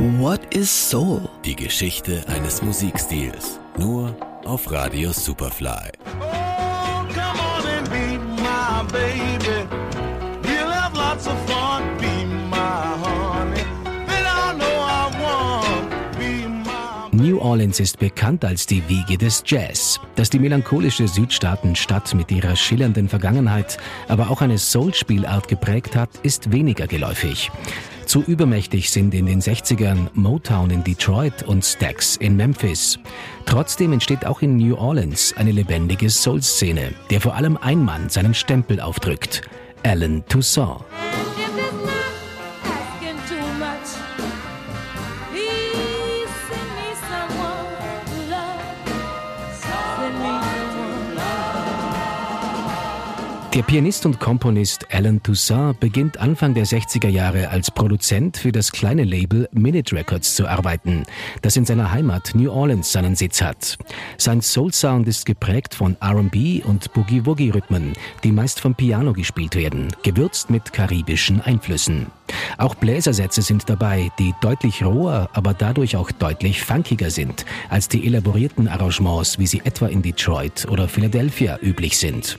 What is Soul? Die Geschichte eines Musikstils. Nur auf Radio Superfly. Oh, come on and be my baby. We'll have lots of fun. Be my honey. Then I know I want. Be my. New Orleans ist bekannt als die Wiege des Jazz. Dass die melancholische Südstaatenstadt mit ihrer schillernden Vergangenheit aber auch eine Soul-Spielart geprägt hat, ist weniger geläufig. Zu übermächtig sind in den 60ern Motown in Detroit und Stax in Memphis. Trotzdem entsteht auch in New Orleans eine lebendige Soul-Szene, der vor allem ein Mann seinen Stempel aufdrückt. Alan Toussaint. Der Pianist und Komponist Alan Toussaint beginnt Anfang der 60er Jahre als Produzent für das kleine Label Minute Records zu arbeiten, das in seiner Heimat New Orleans seinen Sitz hat. Sein Soul-Sound ist geprägt von R&B und Boogie-Woogie-Rhythmen, die meist vom Piano gespielt werden, gewürzt mit karibischen Einflüssen. Auch Bläsersätze sind dabei, die deutlich roher, aber dadurch auch deutlich funkiger sind, als die elaborierten Arrangements, wie sie etwa in Detroit oder Philadelphia üblich sind.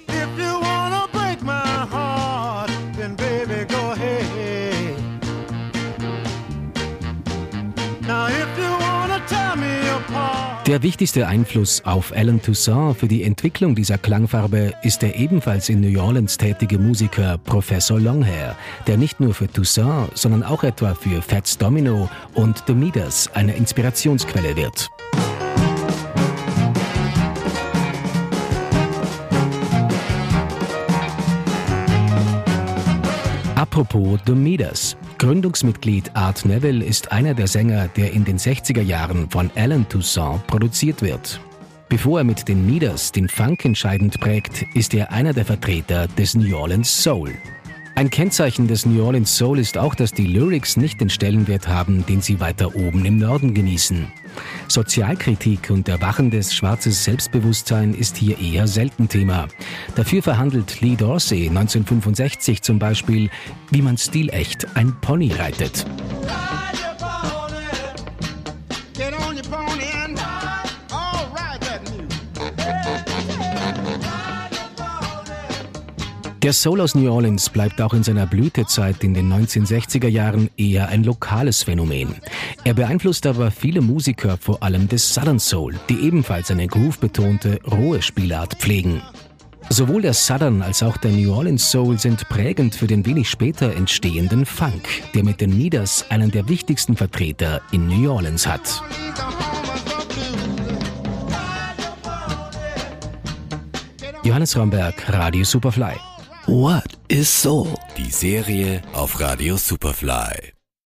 Der wichtigste Einfluss auf Alan Toussaint für die Entwicklung dieser Klangfarbe ist der ebenfalls in New Orleans tätige Musiker Professor Longhair, der nicht nur für Toussaint, sondern auch etwa für Fats Domino und The Meters eine Inspirationsquelle wird. Apropos The Meters. Gründungsmitglied Art Neville ist einer der Sänger, der in den 60er Jahren von Alan Toussaint produziert wird. Bevor er mit den Meters den Funk entscheidend prägt, ist er einer der Vertreter des New Orleans Soul. Ein Kennzeichen des New Orleans Soul ist auch, dass die Lyrics nicht den Stellenwert haben, den sie weiter oben im Norden genießen. Sozialkritik und erwachendes schwarzes Selbstbewusstsein ist hier eher selten Thema. Dafür verhandelt Lee Dorsey 1965 zum Beispiel, wie man stilecht ein Pony reitet. Ride your pony. Get on your pony and Der Soul aus New Orleans bleibt auch in seiner Blütezeit in den 1960er Jahren eher ein lokales Phänomen. Er beeinflusst aber viele Musiker, vor allem des Southern Soul, die ebenfalls eine groove-betonte, rohe Spielart pflegen. Sowohl der Southern als auch der New Orleans Soul sind prägend für den wenig später entstehenden Funk, der mit den Meters einen der wichtigsten Vertreter in New Orleans hat. Johannes Romberg, Radio Superfly. What is Soul? Die Serie auf Radio Superfly.